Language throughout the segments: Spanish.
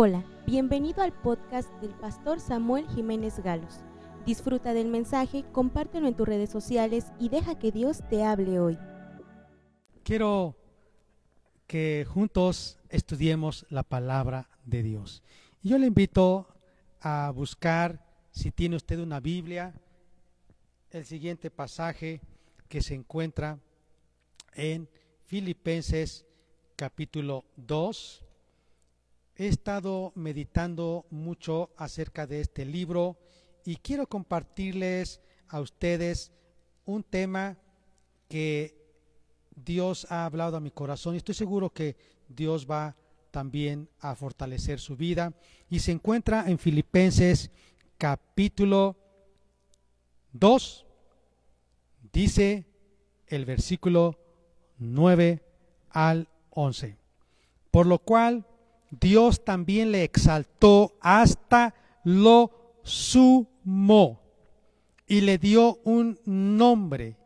Hola, bienvenido al podcast del pastor Samuel Jiménez Galos. Disfruta del mensaje, compártelo en tus redes sociales y deja que Dios te hable hoy. Quiero que juntos estudiemos la palabra de Dios. Yo le invito a buscar, si tiene usted una Biblia, el siguiente pasaje que se encuentra en Filipenses capítulo 2 He estado meditando mucho acerca de este libro y quiero compartirles a ustedes un tema que Dios ha hablado a mi corazón y estoy seguro que Dios va también a fortalecer su vida. Y se encuentra en Filipenses capítulo 2, dice el versículo 9 al 11. Por lo cual Dios también le exaltó hasta lo sumo y le dio un nombre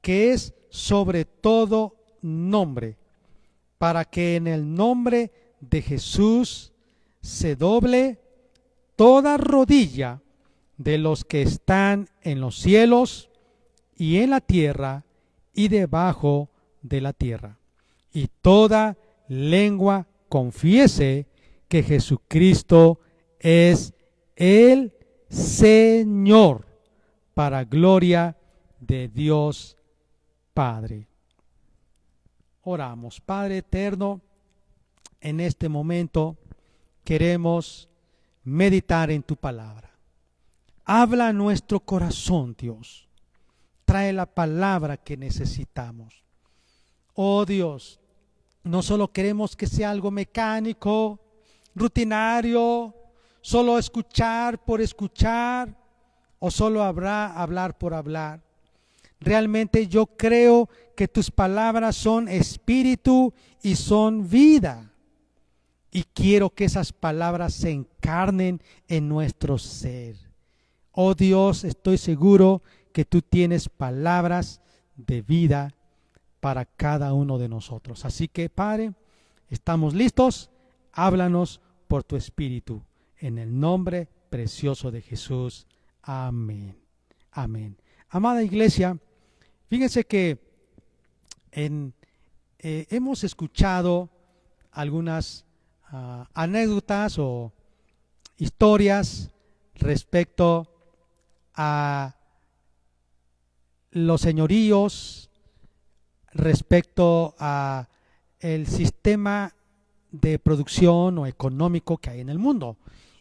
que es sobre todo nombre, para que en el nombre de Jesús se doble toda rodilla de los que están en los cielos y en la tierra y debajo de la tierra, y toda lengua confiese que Jesucristo es el Señor para gloria de Dios Padre. Oramos, Padre eterno, en este momento queremos meditar en tu palabra. Habla a nuestro corazón, Dios. Trae la palabra que necesitamos. Oh Dios, no solo queremos que sea algo mecánico, rutinario, solo escuchar por escuchar o solo habrá hablar por hablar. Realmente yo creo que tus palabras son espíritu y son vida. Y quiero que esas palabras se encarnen en nuestro ser. Oh Dios, estoy seguro que tú tienes palabras de vida para cada uno de nosotros. Así que, Padre, estamos listos. Háblanos por tu Espíritu. En el nombre precioso de Jesús. Amén. Amén. Amada iglesia, fíjense que en, eh, hemos escuchado algunas ah, anécdotas o historias respecto a los señoríos respecto a el sistema de producción o económico que hay en el mundo.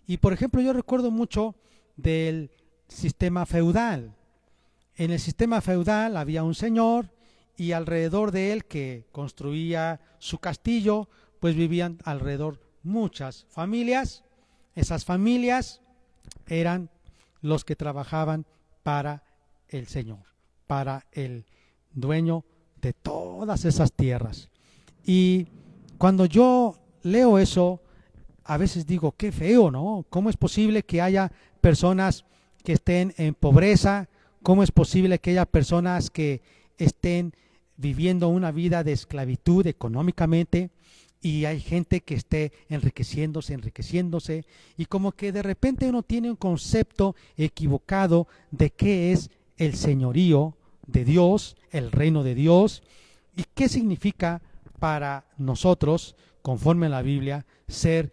Y por ejemplo, yo recuerdo mucho del sistema feudal. En el sistema feudal había un señor y alrededor de él que construía su castillo, pues vivían alrededor muchas familias. Esas familias eran los que trabajaban para el señor, para el dueño de todas esas tierras. Y cuando yo leo eso, a veces digo, qué feo, ¿no? ¿Cómo es posible que haya personas que estén en pobreza? ¿Cómo es posible que haya personas que estén viviendo una vida de esclavitud económicamente? y hay gente que esté enriqueciéndose, enriqueciéndose, y como que de repente uno tiene un concepto equivocado de qué es el señorío de Dios, el reino de Dios, y qué significa para nosotros, conforme a la Biblia, ser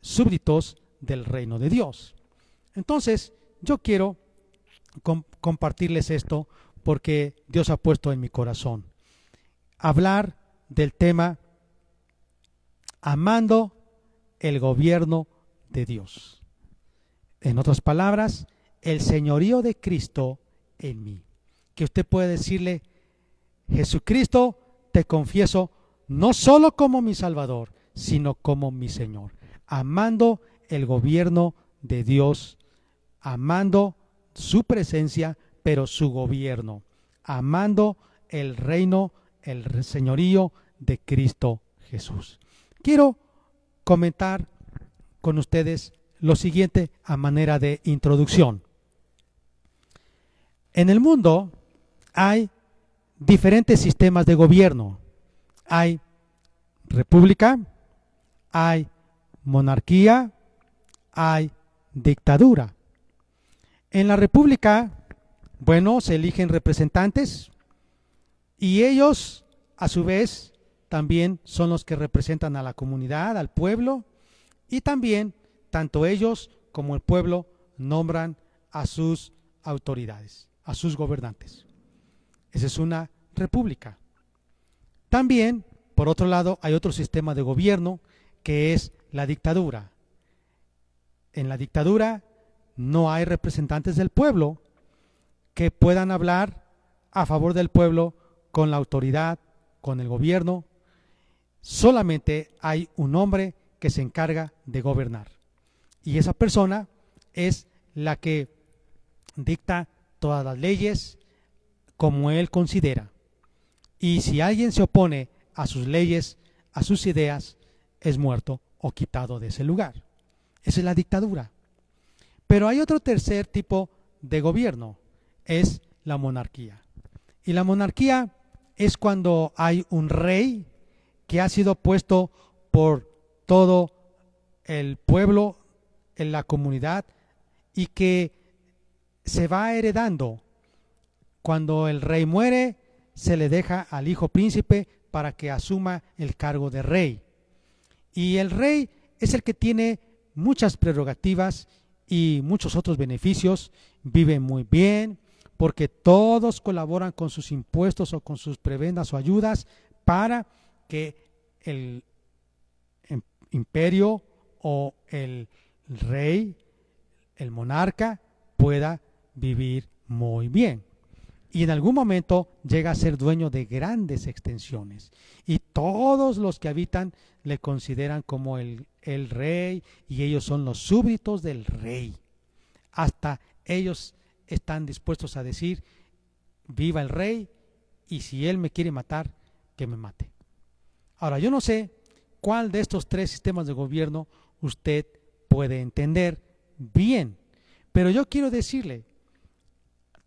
súbditos del reino de Dios. Entonces, yo quiero compartirles esto porque Dios ha puesto en mi corazón. Hablar del tema amando el gobierno de Dios. En otras palabras, el señorío de Cristo en mí que usted puede decirle, Jesucristo, te confieso no solo como mi Salvador, sino como mi Señor, amando el gobierno de Dios, amando su presencia, pero su gobierno, amando el reino, el señorío de Cristo Jesús. Quiero comentar con ustedes lo siguiente a manera de introducción. En el mundo hay diferentes sistemas de gobierno. Hay república, hay monarquía, hay dictadura. En la república, bueno, se eligen representantes y ellos, a su vez, también son los que representan a la comunidad, al pueblo, y también, tanto ellos como el pueblo, nombran a sus autoridades, a sus gobernantes. Esa es una república. También, por otro lado, hay otro sistema de gobierno que es la dictadura. En la dictadura no hay representantes del pueblo que puedan hablar a favor del pueblo con la autoridad, con el gobierno. Solamente hay un hombre que se encarga de gobernar. Y esa persona es la que dicta todas las leyes como él considera. Y si alguien se opone a sus leyes, a sus ideas, es muerto o quitado de ese lugar. Esa es la dictadura. Pero hay otro tercer tipo de gobierno, es la monarquía. Y la monarquía es cuando hay un rey que ha sido puesto por todo el pueblo, en la comunidad, y que se va heredando. Cuando el rey muere, se le deja al hijo príncipe para que asuma el cargo de rey. Y el rey es el que tiene muchas prerrogativas y muchos otros beneficios, vive muy bien, porque todos colaboran con sus impuestos o con sus prebendas o ayudas para que el imperio o el rey, el monarca, pueda vivir muy bien. Y en algún momento llega a ser dueño de grandes extensiones. Y todos los que habitan le consideran como el, el rey y ellos son los súbditos del rey. Hasta ellos están dispuestos a decir, viva el rey y si él me quiere matar, que me mate. Ahora, yo no sé cuál de estos tres sistemas de gobierno usted puede entender bien, pero yo quiero decirle,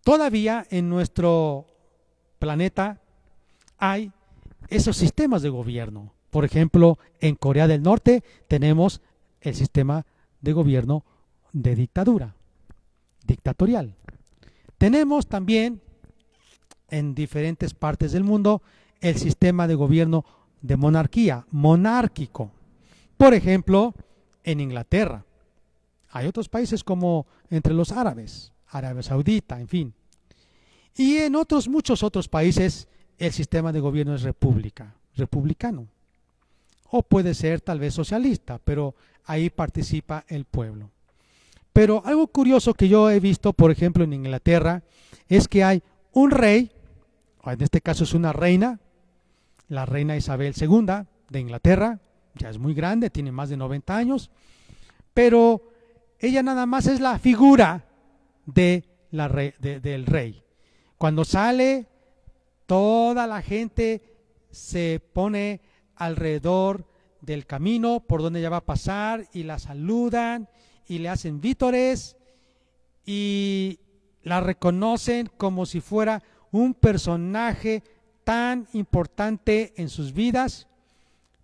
todavía en nuestro planeta hay esos sistemas de gobierno. Por ejemplo, en Corea del Norte tenemos el sistema de gobierno de dictadura, dictatorial. Tenemos también en diferentes partes del mundo el sistema de gobierno de monarquía, monárquico. Por ejemplo, en Inglaterra. Hay otros países como entre los árabes, Arabia Saudita, en fin. Y en otros, muchos otros países, el sistema de gobierno es república, republicano. O puede ser tal vez socialista, pero ahí participa el pueblo. Pero algo curioso que yo he visto, por ejemplo, en Inglaterra, es que hay un rey, en este caso es una reina, la reina Isabel II de Inglaterra, ya es muy grande, tiene más de 90 años, pero ella nada más es la figura de la del rey. Cuando sale, toda la gente se pone alrededor del camino por donde ella va a pasar y la saludan y le hacen vítores y la reconocen como si fuera un personaje tan importante en sus vidas,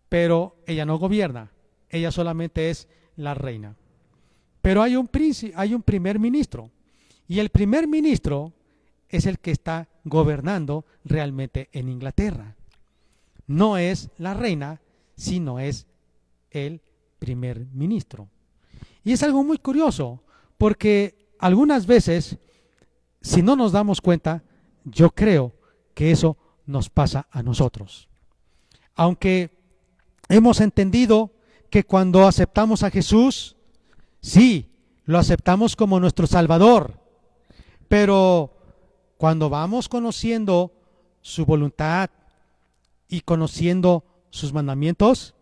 pero ella no gobierna, ella solamente es la reina. Pero hay un, hay un primer ministro, y el primer ministro es el que está gobernando realmente en Inglaterra. No es la reina, sino es el primer ministro. Y es algo muy curioso, porque algunas veces, si no nos damos cuenta, yo creo que eso nos pasa a nosotros. Aunque hemos entendido que cuando aceptamos a Jesús, sí, lo aceptamos como nuestro Salvador, pero cuando vamos conociendo su voluntad y conociendo sus mandamientos,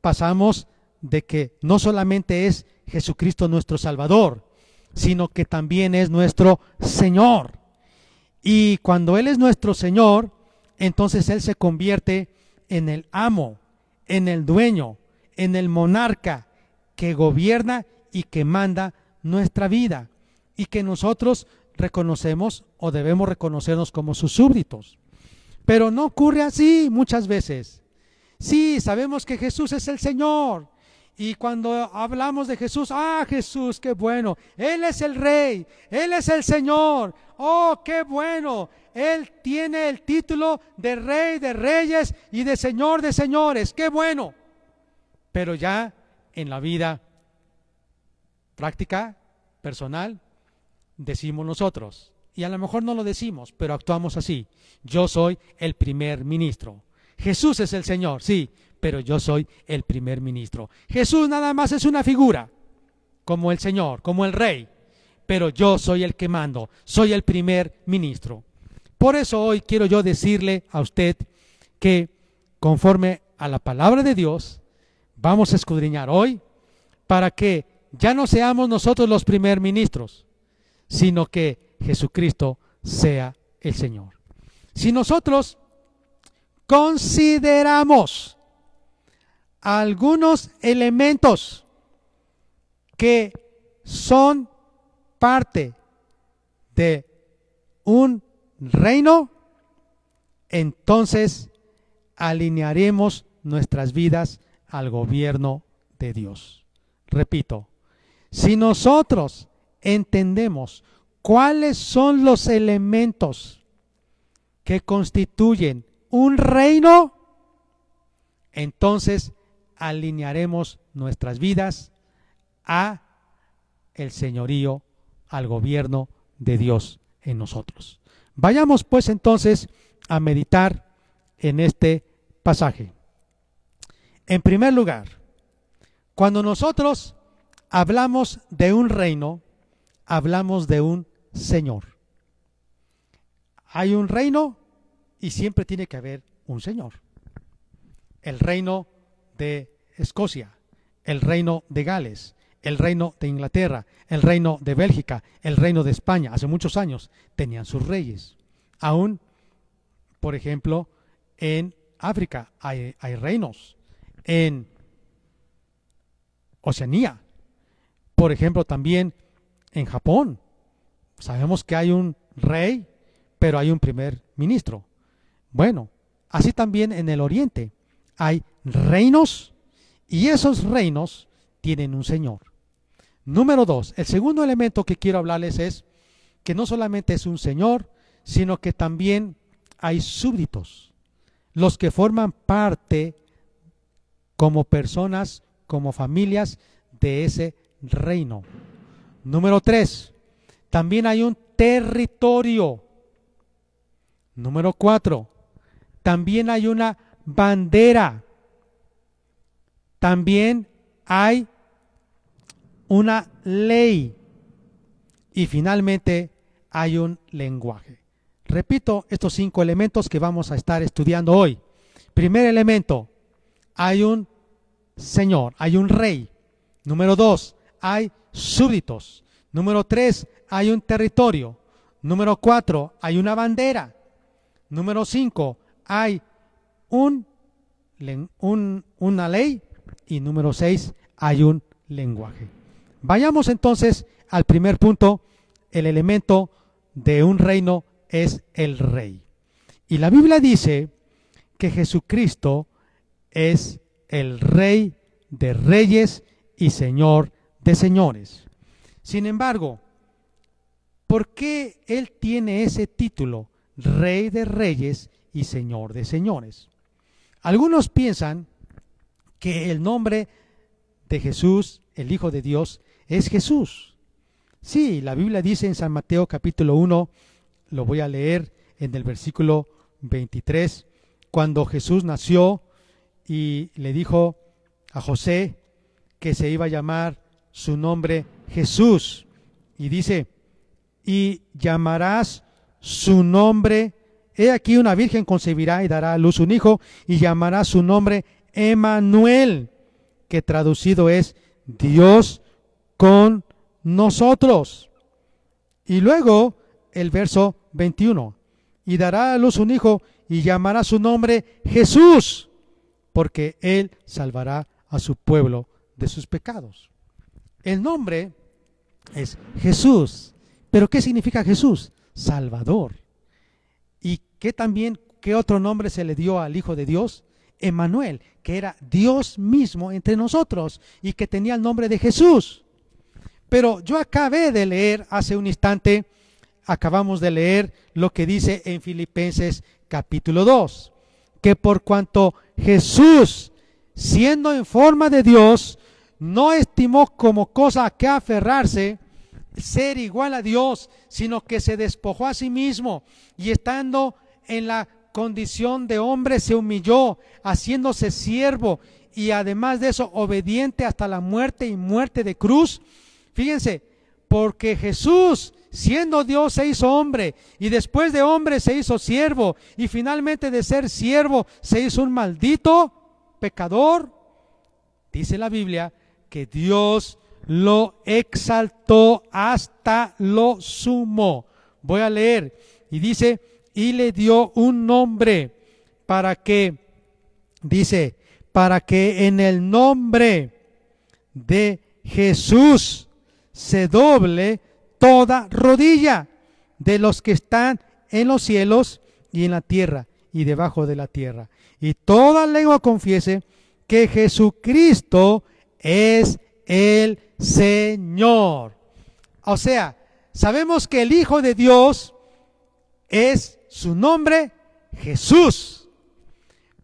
pasamos de que no solamente es Jesucristo nuestro Salvador, sino que también es nuestro Señor. Y cuando Él es nuestro Señor, entonces Él se convierte en el amo, en el dueño, en el monarca que gobierna y que manda nuestra vida y que nosotros reconocemos o debemos reconocernos como sus súbditos. Pero no ocurre así muchas veces. Sí, sabemos que Jesús es el Señor Y cuando hablamos de Jesús, ah, Jesús, qué bueno. Él es el rey, Él es el Señor. Oh, qué bueno. Él tiene el título de rey de reyes y de señor de señores. Qué bueno. Pero ya en la vida práctica, personal, decimos nosotros. Y a lo mejor no lo decimos, pero actuamos así. Yo soy el primer ministro. Jesús es el Señor, sí, pero yo soy el primer ministro. Jesús nada más es una figura, como el Señor, como el Rey, pero yo soy el que mando, soy el primer ministro. Por eso hoy quiero yo decirle a usted que conforme a la palabra de Dios, vamos a escudriñar hoy para que ya no seamos nosotros los primer ministros, sino que Jesucristo sea el Señor. Si nosotros consideramos algunos elementos que son parte de un reino, entonces alinearemos nuestras vidas al gobierno de Dios. Repito, si nosotros entendemos cuáles son los elementos que constituyen un reino, entonces alinearemos nuestras vidas a el señorío, al gobierno de Dios en nosotros. Vayamos pues entonces a meditar en este pasaje. En primer lugar, cuando nosotros hablamos de un reino, hablamos de un señor. Hay un reino y siempre tiene que haber un señor. El reino de Escocia, el reino de Gales, el reino de Inglaterra, el reino de Bélgica, el reino de España, hace muchos años tenían sus reyes. Aún, por ejemplo, en África hay, hay reinos, en Oceanía, por ejemplo, también en Japón. Sabemos que hay un rey, pero hay un primer ministro. Bueno, así también en el Oriente hay reinos y esos reinos tienen un Señor. Número dos, el segundo elemento que quiero hablarles es que no solamente es un Señor, sino que también hay súbditos, los que forman parte como personas, como familias de ese reino. Número tres, también hay un territorio. Número cuatro, también hay una bandera. También hay una ley. Y finalmente hay un lenguaje. Repito estos cinco elementos que vamos a estar estudiando hoy. Primer elemento, hay un Señor, hay un rey. Número dos, hay súbditos. Número tres, hay un territorio. Número cuatro, hay una bandera. Número cinco, hay un, una ley. Y número seis, hay un lenguaje. Vayamos entonces al primer punto. El elemento de un reino es el rey. Y la Biblia dice que Jesucristo es el rey de reyes y señor de señores. Sin embargo, ¿por qué Él tiene ese título, Rey de Reyes y Señor de Señores? Algunos piensan que el nombre de Jesús, el Hijo de Dios, es Jesús. Sí, la Biblia dice en San Mateo capítulo 1, lo voy a leer en el versículo 23, cuando Jesús nació y le dijo a José que se iba a llamar su nombre Jesús. Y dice, y llamarás su nombre, he aquí una virgen concebirá y dará a luz un hijo, y llamará su nombre Emanuel, que traducido es Dios con nosotros. Y luego el verso 21, y dará a luz un hijo, y llamará su nombre Jesús, porque él salvará a su pueblo de sus pecados. El nombre es Jesús. Pero ¿qué significa Jesús? Salvador. ¿Y qué también, qué otro nombre se le dio al Hijo de Dios? Emanuel, que era Dios mismo entre nosotros y que tenía el nombre de Jesús. Pero yo acabé de leer hace un instante, acabamos de leer lo que dice en Filipenses capítulo 2, que por cuanto Jesús, siendo en forma de Dios, no estimó como cosa a que aferrarse ser igual a Dios, sino que se despojó a sí mismo y estando en la condición de hombre se humilló, haciéndose siervo y además de eso obediente hasta la muerte y muerte de cruz. Fíjense, porque Jesús, siendo Dios, se hizo hombre y después de hombre se hizo siervo y finalmente de ser siervo se hizo un maldito pecador. Dice la Biblia que Dios lo exaltó hasta lo sumo. Voy a leer y dice, y le dio un nombre para que, dice, para que en el nombre de Jesús se doble toda rodilla de los que están en los cielos y en la tierra y debajo de la tierra. Y toda lengua confiese que Jesucristo es el Señor. O sea, sabemos que el Hijo de Dios es su nombre Jesús,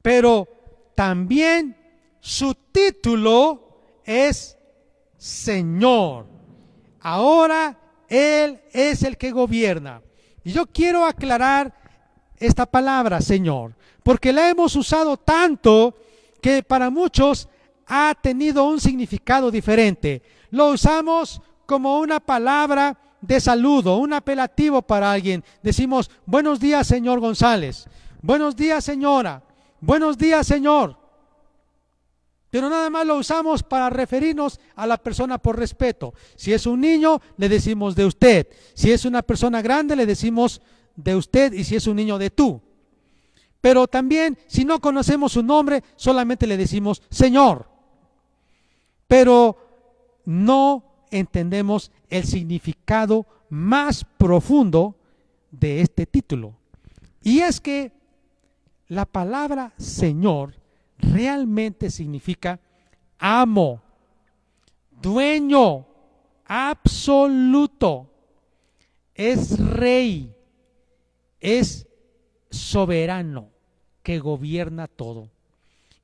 pero también su título es Señor. Ahora Él es el que gobierna. Y yo quiero aclarar esta palabra, Señor, porque la hemos usado tanto que para muchos ha tenido un significado diferente. Lo usamos como una palabra de saludo, un apelativo para alguien. Decimos, buenos días, señor González. Buenos días, señora. Buenos días, señor. Pero nada más lo usamos para referirnos a la persona por respeto. Si es un niño, le decimos de usted. Si es una persona grande, le decimos de usted. Y si es un niño, de tú. Pero también, si no conocemos su nombre, solamente le decimos Señor. Pero no entendemos el significado más profundo de este título. Y es que la palabra Señor realmente significa amo, dueño, absoluto, es rey, es soberano que gobierna todo.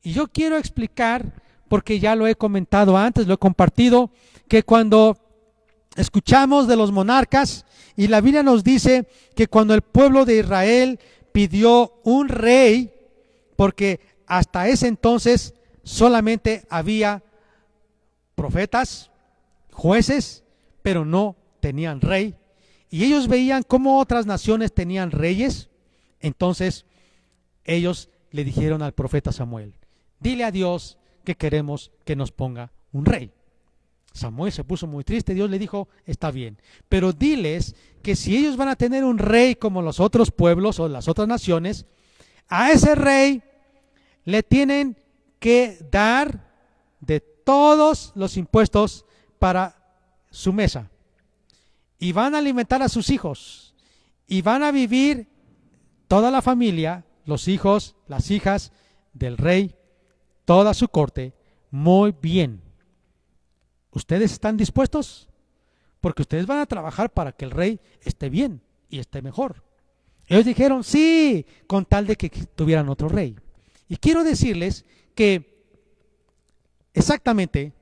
Y yo quiero explicar, porque ya lo he comentado antes, lo he compartido, que cuando escuchamos de los monarcas y la Biblia nos dice que cuando el pueblo de Israel pidió un rey, porque hasta ese entonces solamente había profetas, jueces, pero no tenían rey. Y ellos veían cómo otras naciones tenían reyes. Entonces ellos le dijeron al profeta Samuel, dile a Dios que queremos que nos ponga un rey. Samuel se puso muy triste, Dios le dijo, está bien, pero diles que si ellos van a tener un rey como los otros pueblos o las otras naciones, a ese rey le tienen que dar de todos los impuestos para su mesa. Y van a alimentar a sus hijos. Y van a vivir toda la familia, los hijos, las hijas del rey, toda su corte, muy bien. ¿Ustedes están dispuestos? Porque ustedes van a trabajar para que el rey esté bien y esté mejor. Ellos dijeron, sí, con tal de que tuvieran otro rey. Y quiero decirles que exactamente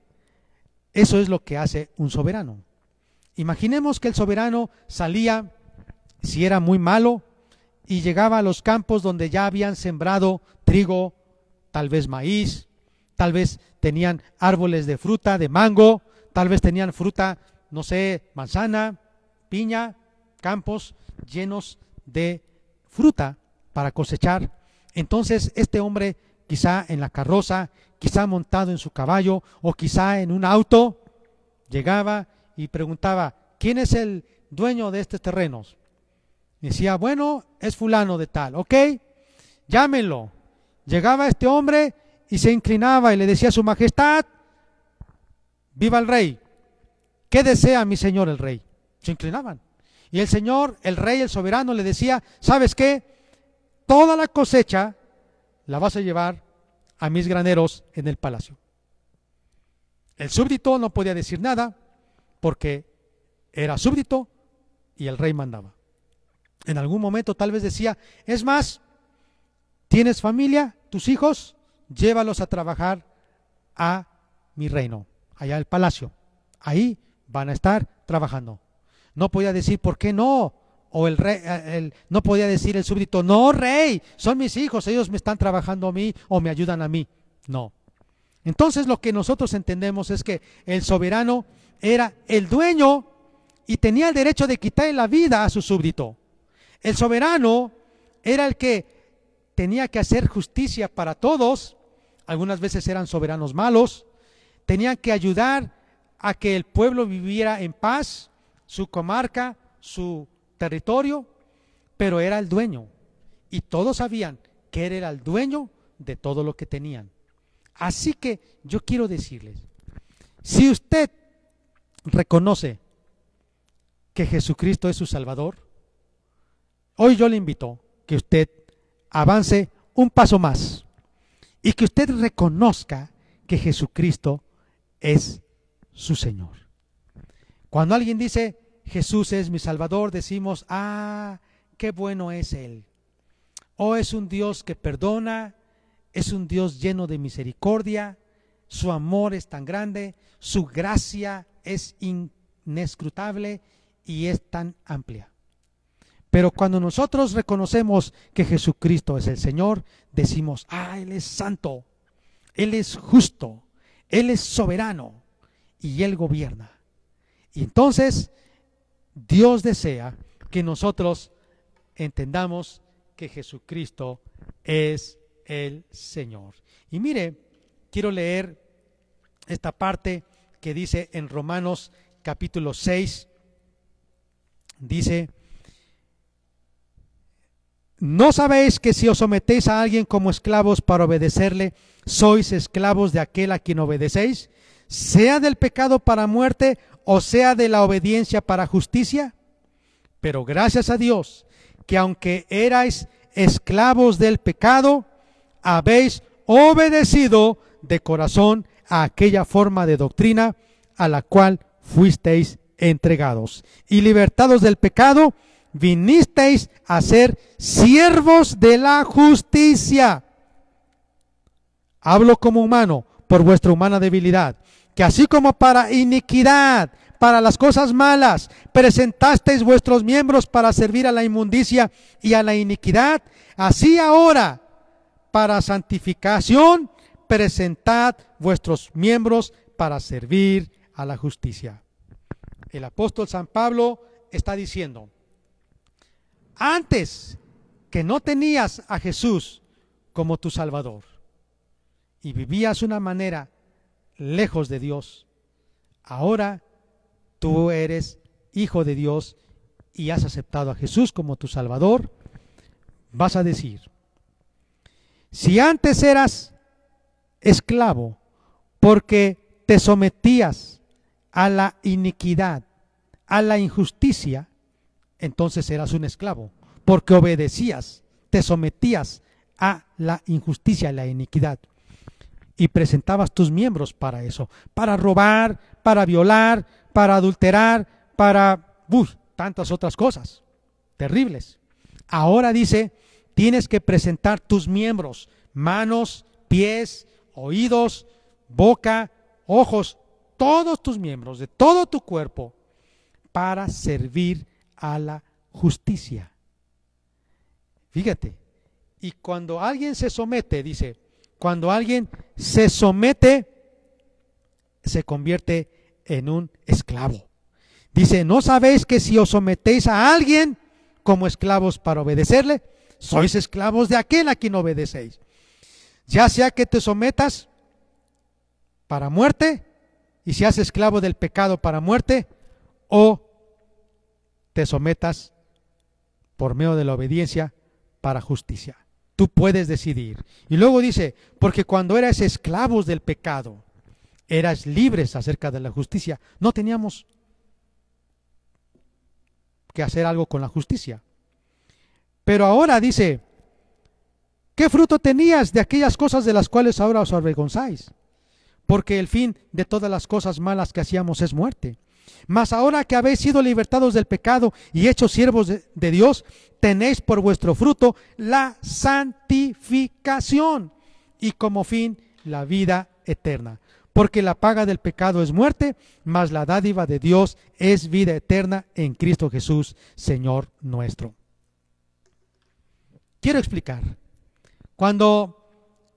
eso es lo que hace un soberano. Imaginemos que el soberano salía, si era muy malo, y llegaba a los campos donde ya habían sembrado trigo, tal vez maíz, tal vez tenían árboles de fruta, de mango, tal vez tenían fruta, no sé, manzana, piña, campos llenos de fruta para cosechar. Entonces este hombre, quizá en la carroza, quizá montado en su caballo o quizá en un auto, llegaba y preguntaba, ¿quién es el dueño de estos terrenos? decía, bueno, es fulano de tal, ¿ok? Llámenlo. Llegaba este hombre y se inclinaba y le decía a su majestad, viva el rey. ¿Qué desea mi señor el rey? Se inclinaban. Y el señor, el rey, el soberano le decía, ¿sabes qué? Toda la cosecha la vas a llevar a mis graneros en el palacio. El súbdito no podía decir nada porque era súbdito y el rey mandaba. En algún momento tal vez decía, es más, tienes familia, tus hijos, llévalos a trabajar a mi reino, allá al palacio. Ahí van a estar trabajando. No podía decir, ¿por qué no? O el rey, eh, no podía decir el súbdito, no, rey, son mis hijos, ellos me están trabajando a mí o me ayudan a mí. No. Entonces lo que nosotros entendemos es que el soberano era el dueño y tenía el derecho de quitarle la vida a su súbdito. El soberano era el que tenía que hacer justicia para todos. Algunas veces eran soberanos malos. Tenían que ayudar a que el pueblo viviera en paz, su comarca, su territorio, pero era el dueño. Y todos sabían que él era el dueño de todo lo que tenían. Así que yo quiero decirles, si usted reconoce que Jesucristo es su Salvador, hoy yo le invito que usted avance un paso más y que usted reconozca que Jesucristo es su Señor. Cuando alguien dice, Jesús es mi Salvador, decimos, ah, qué bueno es Él. Oh, es un Dios que perdona, es un Dios lleno de misericordia, su amor es tan grande, su gracia es inescrutable y es tan amplia. Pero cuando nosotros reconocemos que Jesucristo es el Señor, decimos, ah, Él es santo, Él es justo, Él es soberano y Él gobierna. Y entonces Dios desea que nosotros entendamos que Jesucristo es el Señor. Y mire, quiero leer esta parte que dice en Romanos capítulo 6, dice, ¿no sabéis que si os sometéis a alguien como esclavos para obedecerle, sois esclavos de aquel a quien obedecéis, sea del pecado para muerte o sea de la obediencia para justicia? Pero gracias a Dios, que aunque erais esclavos del pecado, habéis obedecido de corazón a aquella forma de doctrina a la cual fuisteis entregados. Y libertados del pecado, vinisteis a ser siervos de la justicia. Hablo como humano por vuestra humana debilidad, que así como para iniquidad, para las cosas malas, presentasteis vuestros miembros para servir a la inmundicia y a la iniquidad, así ahora para santificación, presentad vuestros miembros para servir a la justicia. El apóstol San Pablo está diciendo, antes que no tenías a Jesús como tu Salvador. Y vivías una manera lejos de Dios, ahora tú eres hijo de Dios y has aceptado a Jesús como tu Salvador, vas a decir, si antes eras esclavo porque te sometías a la iniquidad, a la injusticia, entonces eras un esclavo, porque obedecías, te sometías a la injusticia, a la iniquidad. Y presentabas tus miembros para eso, para robar, para violar, para adulterar, para tantas otras cosas terribles. Ahora dice, tienes que presentar tus miembros, manos, pies, oídos, boca, ojos, todos tus miembros, de todo tu cuerpo, para servir a la justicia. Fíjate, y cuando alguien se somete, dice, cuando alguien se somete, se convierte en un esclavo. Dice, ¿no sabéis que si os sometéis a alguien como esclavos para obedecerle, sois esclavos de aquel a quien obedecéis. Ya sea que te sometas para muerte y seas esclavo del pecado para muerte, o te sometas por medio de la obediencia para justicia. Tú puedes decidir. Y luego dice, porque cuando eras esclavos del pecado, eras libres acerca de la justicia. No teníamos que hacer algo con la justicia. Pero ahora dice, ¿Qué fruto tenías de aquellas cosas de las cuales ahora os avergonzáis? Porque el fin de todas las cosas malas que hacíamos es muerte. Mas ahora que habéis sido libertados del pecado y hechos siervos de, Dios, tenéis por vuestro fruto la santificación y como fin la vida eterna. Porque la paga del pecado es muerte, mas la dádiva de Dios es vida eterna en Cristo Jesús, Señor nuestro. Quiero explicar. Cuando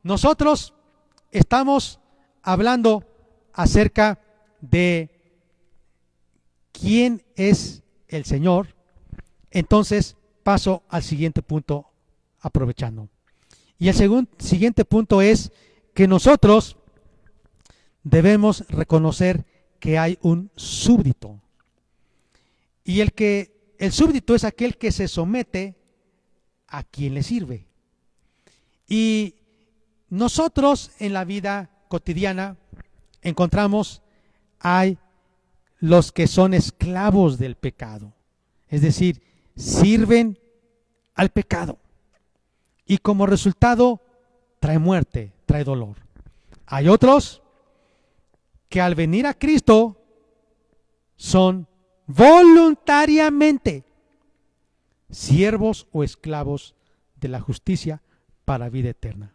nosotros estamos hablando acerca de quién es el Señor, entonces paso al siguiente punto aprovechando. Y el segundo, siguiente punto es que nosotros debemos reconocer que hay un súbdito. Y el que el súbdito es aquel que se somete a quien le sirve. Y nosotros en la vida cotidiana encontramos hay los que son esclavos del pecado, es decir, sirven al pecado y como resultado trae muerte, trae dolor. Hay otros que al venir a Cristo son voluntariamente siervos o esclavos de la justicia para vida eterna.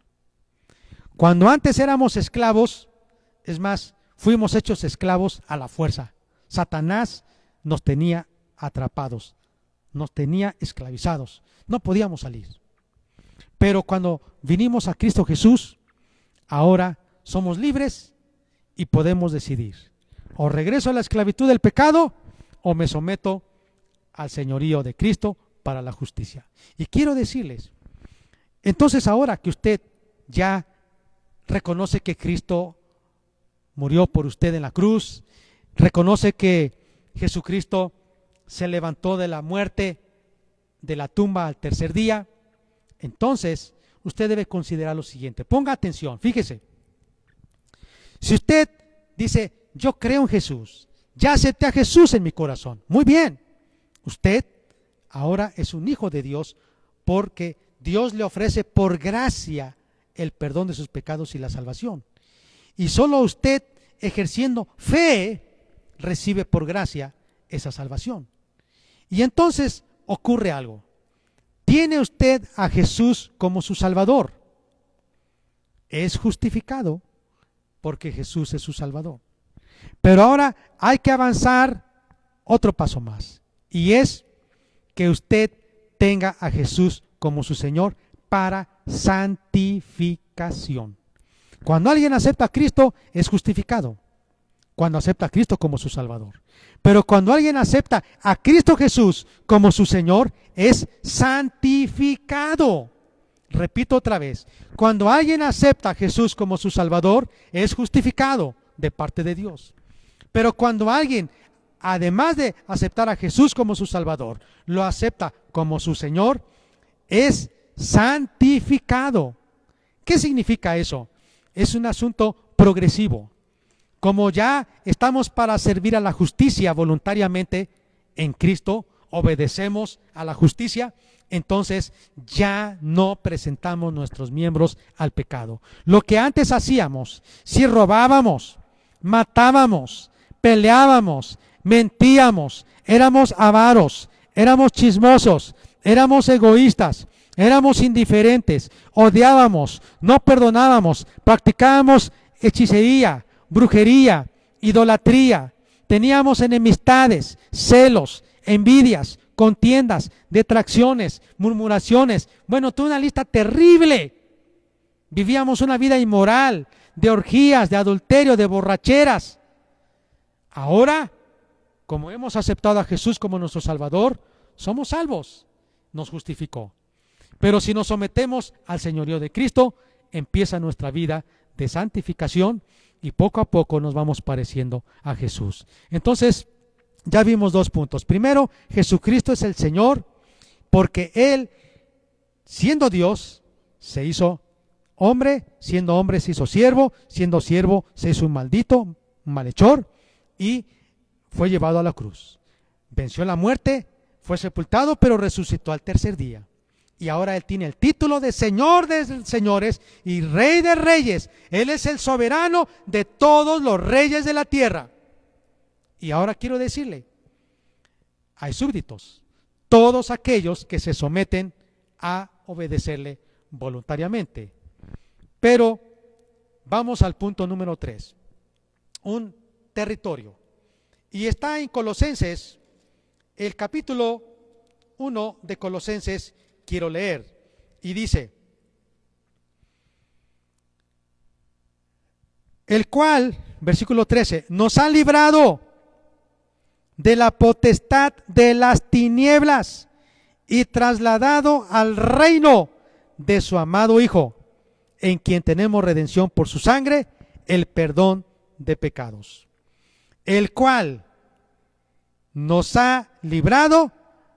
Cuando antes éramos esclavos, es más, fuimos hechos esclavos a la fuerza. Satanás nos tenía atrapados, nos tenía esclavizados, no podíamos salir. Pero cuando vinimos a Cristo Jesús, ahora somos libres y podemos decidir. O regreso a la esclavitud del pecado o me someto al señorío de Cristo para la justicia. Y quiero decirles, entonces ahora que usted ya reconoce que Cristo murió por usted en la cruz, reconoce que Jesucristo se levantó de la muerte, de la tumba al tercer día, entonces usted debe considerar lo siguiente. Ponga atención, fíjese. Si usted dice, yo creo en Jesús, ya acepté a Jesús en mi corazón, muy bien, usted ahora es un hijo de Dios porque Dios le ofrece por gracia el perdón de sus pecados y la salvación. Y solo usted ejerciendo fe recibe por gracia esa salvación. Y entonces ocurre algo. Tiene usted a Jesús como su Salvador. Es justificado porque Jesús es su Salvador. Pero ahora hay que avanzar otro paso más. Y es que usted tenga a Jesús como su Señor para santificación. Cuando alguien acepta a Cristo es justificado. Cuando acepta a Cristo como su Salvador. Pero cuando alguien acepta a Cristo Jesús como su Señor es santificado. Repito otra vez, cuando alguien acepta a Jesús como su Salvador es justificado de parte de Dios. Pero cuando alguien, además de aceptar a Jesús como su Salvador, lo acepta como su Señor, es santificado. ¿Qué significa eso? Es un asunto progresivo. Como ya estamos para servir a la justicia voluntariamente en Cristo, obedecemos a la justicia, entonces ya no presentamos nuestros miembros al pecado. Lo que antes hacíamos, si robábamos, matábamos, peleábamos, mentíamos, éramos avaros, éramos chismosos, éramos egoístas, éramos indiferentes, odiábamos, no perdonábamos, practicábamos hechicería, brujería, idolatría, teníamos enemistades, celos, envidias, contiendas, detracciones, murmuraciones. Bueno, tuve una lista terrible. Vivíamos una vida inmoral, de orgías, de adulterio, de borracheras. Ahora, como hemos aceptado a Jesús como nuestro Salvador, somos salvos. Nos justificó. Pero si nos sometemos al señorío de Cristo, empieza nuestra vida de santificación y poco a poco nos vamos pareciendo a Jesús. Entonces, ya vimos dos puntos. Primero, Jesucristo es el Señor porque Él, siendo Dios, se hizo hombre, siendo hombre se hizo siervo, siendo siervo se hizo un maldito, un malhechor y fue llevado a la cruz. Venció la muerte, fue sepultado, pero resucitó al tercer día y ahora Él tiene el título de Señor de señores y Rey de reyes. Él es el soberano de todos los reyes de la tierra. Y ahora quiero decirle, hay súbditos, todos aquellos que se someten a obedecerle voluntariamente. Pero vamos al punto número tres, un territorio. Y está en Colosenses, el capítulo 1 de Colosenses, quiero leer. Y dice, el cual, versículo 13, nos ha librado de la potestad de las tinieblas y trasladado al reino de su amado Hijo, en quien tenemos redención por su sangre, el perdón de pecados, el cual nos ha librado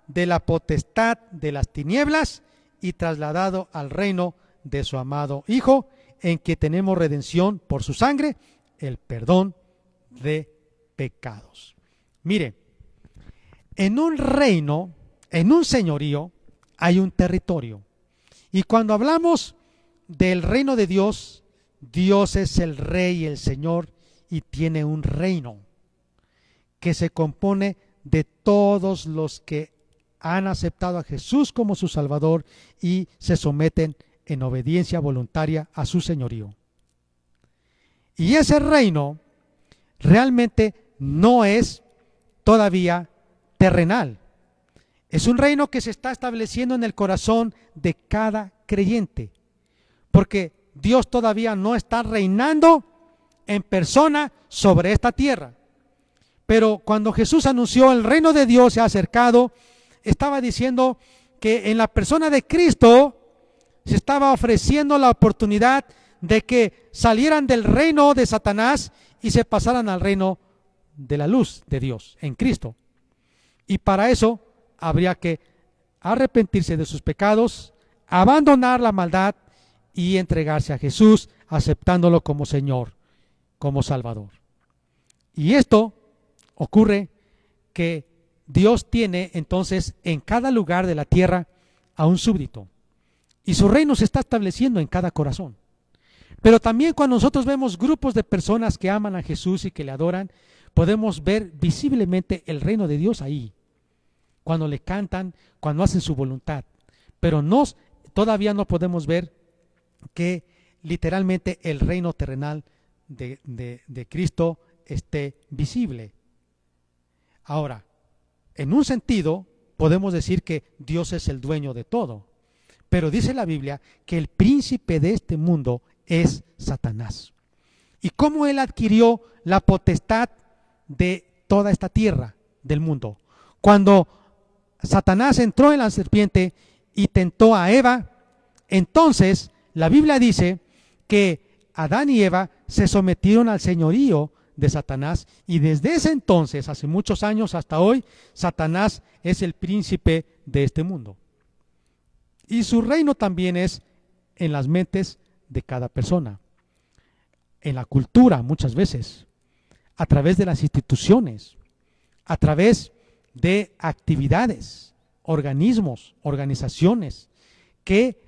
de la potestad de las tinieblas y trasladado al reino de su amado Hijo, en que tenemos redención por su sangre, el perdón de pecados. Mire, en un reino, en un señorío, hay un territorio. Y cuando hablamos del reino de Dios, Dios es el rey y el señor y tiene un reino que se compone de todos los que han aceptado a Jesús como su Salvador y se someten en obediencia voluntaria a su señorío. Y ese reino realmente no es todavía terrenal. Es un reino que se está estableciendo en el corazón de cada creyente. Porque Dios todavía no está reinando en persona sobre esta tierra. Pero cuando Jesús anunció el reino de Dios se ha acercado, estaba diciendo que en la persona de Cristo se estaba ofreciendo la oportunidad de que salieran del reino de Satanás y se pasaran al reino de la luz de Dios en Cristo. Y para eso habría que arrepentirse de sus pecados, abandonar la maldad y entregarse a Jesús, aceptándolo como Señor, como Salvador. Y esto ocurre que Dios tiene entonces en cada lugar de la tierra a un súbdito. Y su reino se está estableciendo en cada corazón. Pero también cuando nosotros vemos grupos de personas que aman a Jesús y que le adoran, podemos ver visiblemente el reino de Dios ahí. Cuando le cantan, cuando hacen su voluntad. Pero nos, todavía no podemos ver que literalmente el reino terrenal de, de Cristo esté visible. Ahora, en un sentido, podemos decir que Dios es el dueño de todo. Pero dice la Biblia que el príncipe de este mundo es Satanás. ¿Y cómo él adquirió la potestad de toda esta tierra, del mundo? Cuando Satanás entró en la serpiente y tentó a Eva, entonces la Biblia dice que Adán y Eva se sometieron al señorío de Satanás y desde ese entonces, hace muchos años hasta hoy, Satanás es el príncipe de este mundo. Y su reino también es en las mentes de cada persona, en la cultura muchas veces, a través de las instituciones, a través de actividades, organismos, organizaciones que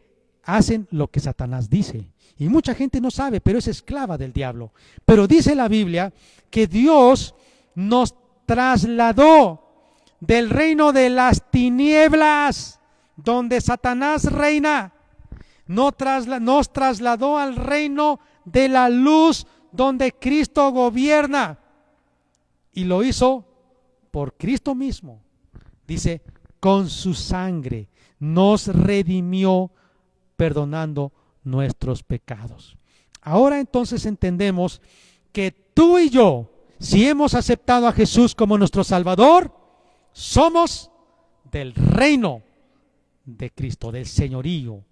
hacen lo que Satanás dice. Y mucha gente no sabe, pero es esclava del diablo. Pero dice la Biblia que Dios nos trasladó del reino de las tinieblas, donde Satanás reina, nos trasladó al reino de la luz, donde Cristo gobierna. Y lo hizo por Cristo mismo. Dice, con su sangre nos redimió perdonando nuestros pecados. Ahora entonces entendemos que tú y yo, si hemos aceptado a Jesús como nuestro Salvador, somos del reino de Cristo, del señorío,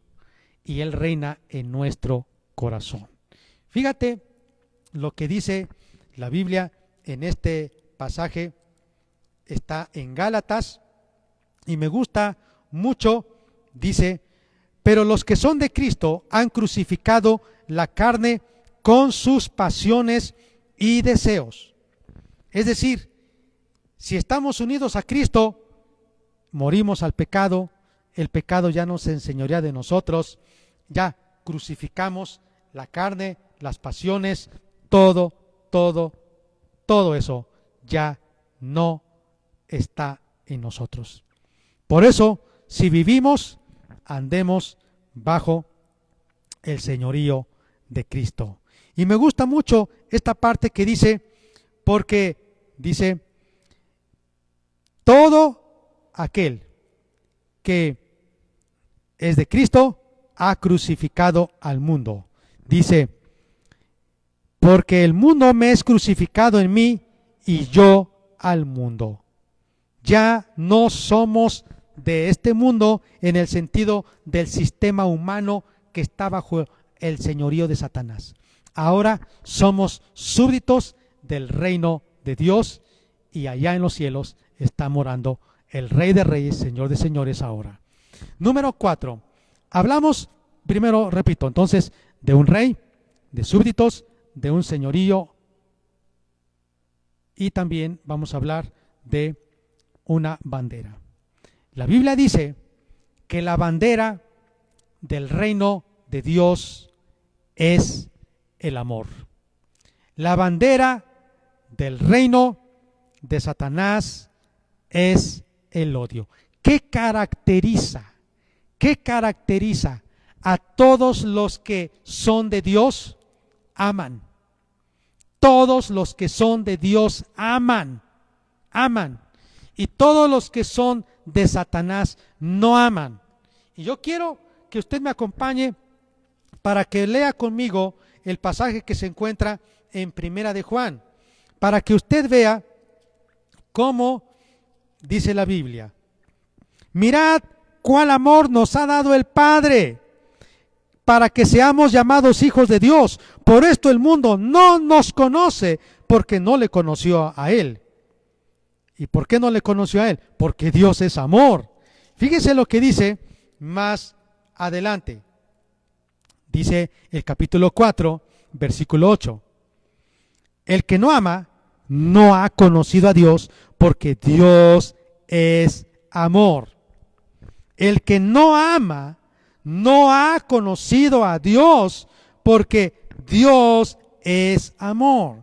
y Él reina en nuestro corazón. Fíjate lo que dice la Biblia en este pasaje, está en Gálatas, y me gusta mucho, dice, pero los que son de Cristo han crucificado la carne con sus pasiones y deseos. Es decir, si estamos unidos a Cristo, morimos al pecado, el pecado ya no se enseñorea de nosotros, ya crucificamos la carne, las pasiones, todo, todo, todo eso ya no está en nosotros. Por eso, si vivimos, andemos bajo el señorío de Cristo. Y me gusta mucho esta parte que dice, porque dice, todo aquel que es de Cristo ha crucificado al mundo. Dice, porque el mundo me es crucificado en mí y yo al mundo. Ya no somos de este mundo en el sentido del sistema humano que está bajo el señorío de Satanás. Ahora somos súbditos del reino de Dios y allá en los cielos está morando el Rey de Reyes, Señor de Señores ahora. Número cuatro. Hablamos, primero, repito, entonces, de un rey, de súbditos, de un señorío y también vamos a hablar de una bandera. La Biblia dice que la bandera del reino de Dios es el amor. La bandera del reino de Satanás es el odio. ¿Qué caracteriza? ¿Qué caracteriza a todos los que son de Dios? Aman. Todos los que son de Dios aman. Aman. Y todos los que son de Satanás no aman. Y yo quiero que usted me acompañe para que lea conmigo el pasaje que se encuentra en Primera de Juan, para que usted vea cómo dice la Biblia. Mirad cuál amor nos ha dado el Padre para que seamos llamados hijos de Dios. Por esto el mundo no nos conoce porque no le conoció a Él. ¿Y por qué no le conoció a Él? Porque Dios es amor. Fíjese lo que dice más adelante. Dice el capítulo 4, versículo 8. El que no ama no ha conocido a Dios porque Dios es amor. El que no ama no ha conocido a Dios porque Dios es amor.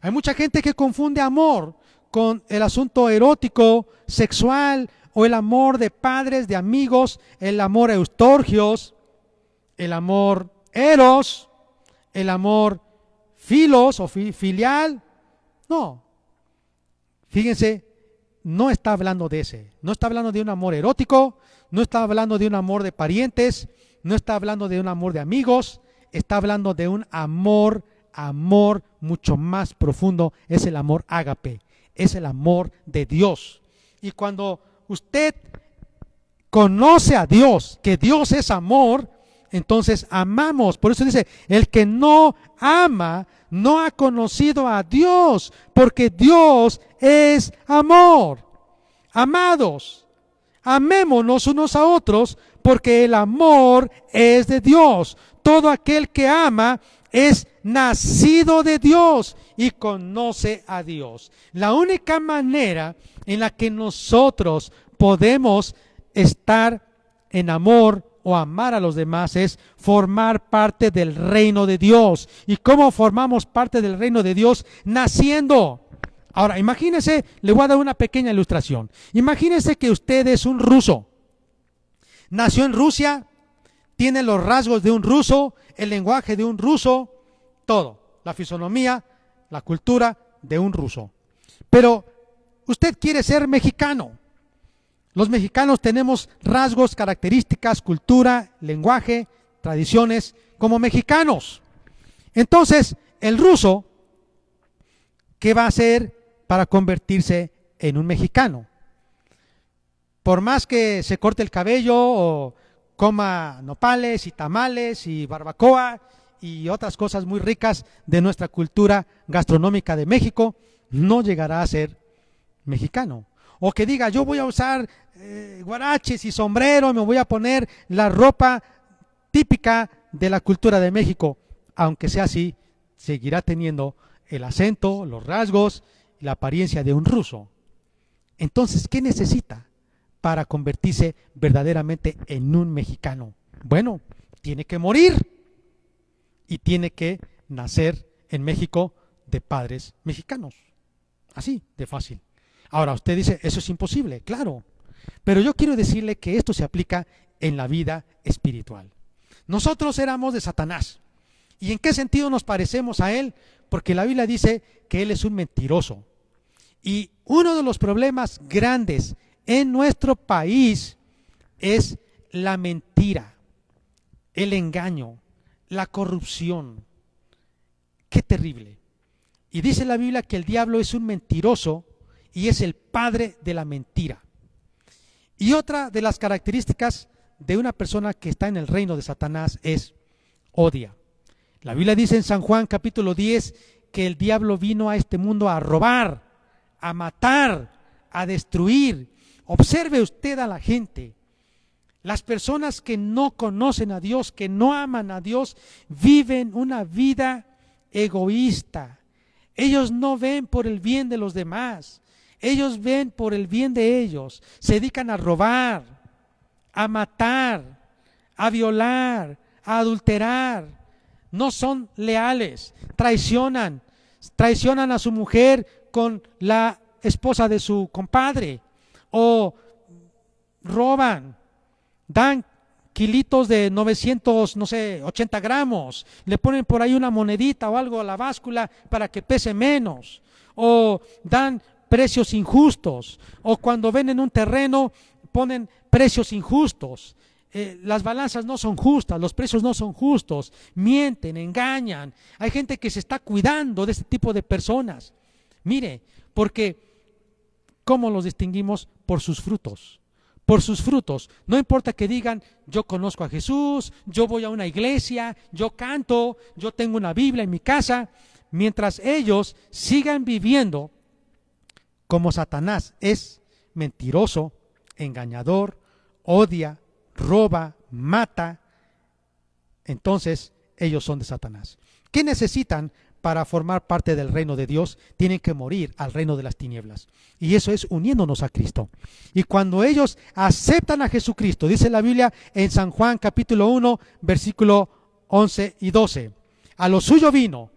Hay mucha gente que confunde amor con el asunto erótico, sexual o el amor de padres, de amigos, el amor eustorgios, el amor eros, el amor filos o filial. No. Fíjense, no está hablando de ese. No está hablando de un amor erótico, no está hablando de un amor de parientes, no está hablando de un amor de amigos, está hablando de un amor, amor mucho más profundo, es el amor ágape, es el amor de Dios. Y cuando usted conoce a Dios, que Dios es amor, entonces amamos. Por eso dice, el que no ama no ha conocido a Dios, porque Dios es amor. Amados, amémonos unos a otros, porque el amor es de Dios. Todo aquel que ama es nacido de Dios y conoce a Dios. La única manera en la que nosotros podemos estar en amor o amar a los demás es formar parte del reino de Dios. ¿Y cómo formamos parte del reino de Dios? Naciendo. Ahora, imagínese, le voy a dar una pequeña ilustración. Imagínese que usted es un ruso. Nació en Rusia, tiene los rasgos de un ruso, el lenguaje de un ruso, todo, la fisonomía, la cultura de un ruso. Pero usted quiere ser mexicano. Los mexicanos tenemos rasgos, características, cultura, lenguaje, tradiciones como mexicanos. Entonces, el ruso, ¿qué va a hacer para convertirse en un mexicano? Por más que se corte el cabello o coma nopales y tamales y barbacoa y otras cosas muy ricas de nuestra cultura gastronómica de México, no llegará a ser mexicano. O que diga, yo voy a usar eh, guaraches y sombrero, me voy a poner la ropa típica de la cultura de México. Aunque sea así, seguirá teniendo el acento, los rasgos la apariencia de un ruso. Entonces, ¿qué necesita para convertirse verdaderamente en un mexicano? Bueno, tiene que morir y tiene que nacer en México de padres mexicanos. Así de fácil. Ahora, usted dice, eso es imposible, claro. Pero yo quiero decirle que esto se aplica en la vida espiritual. Nosotros éramos de Satanás. ¿Y en qué sentido nos parecemos a él? Porque la Biblia dice que él es un mentiroso. Y uno de los problemas grandes en nuestro país es la mentira, el engaño, la corrupción. Qué terrible. Y dice la Biblia que el diablo es un mentiroso y es el padre de la mentira. Y otra de las características de una persona que está en el reino de Satanás es odia. La Biblia dice en San Juan capítulo 10 que el diablo vino a este mundo a robar, a matar, a destruir. Observe usted a la gente. Las personas que no conocen a Dios, que no aman a Dios, viven una vida egoísta. Ellos no ven por el bien de los demás. Ellos ven por el bien de ellos. Se dedican a robar, a matar, a violar, a adulterar. No son leales. Traicionan. Traicionan a su mujer con la esposa de su compadre. O roban. Dan kilitos de 900, no sé, 80 gramos, le ponen por ahí una monedita o algo a la báscula para que pese menos, o dan precios injustos, o cuando venden un terreno ponen precios injustos. Eh, las balanzas no son justas, los precios no son justos, mienten, engañan. Hay gente que se está cuidando de este tipo de personas. Mire, porque ¿cómo los distinguimos? Por sus frutos por sus frutos. No importa que digan, yo conozco a Jesús, yo voy a una iglesia, yo canto, yo tengo una Biblia en mi casa, mientras ellos sigan viviendo como Satanás es mentiroso, engañador, odia, roba, mata, entonces ellos son de Satanás. ¿Qué necesitan para formar parte del reino de Dios, tienen que morir al reino de las tinieblas. Y eso es uniéndonos a Cristo. Y cuando ellos aceptan a Jesucristo, dice la Biblia en San Juan capítulo 1, versículo 11 y 12, a lo suyo vino,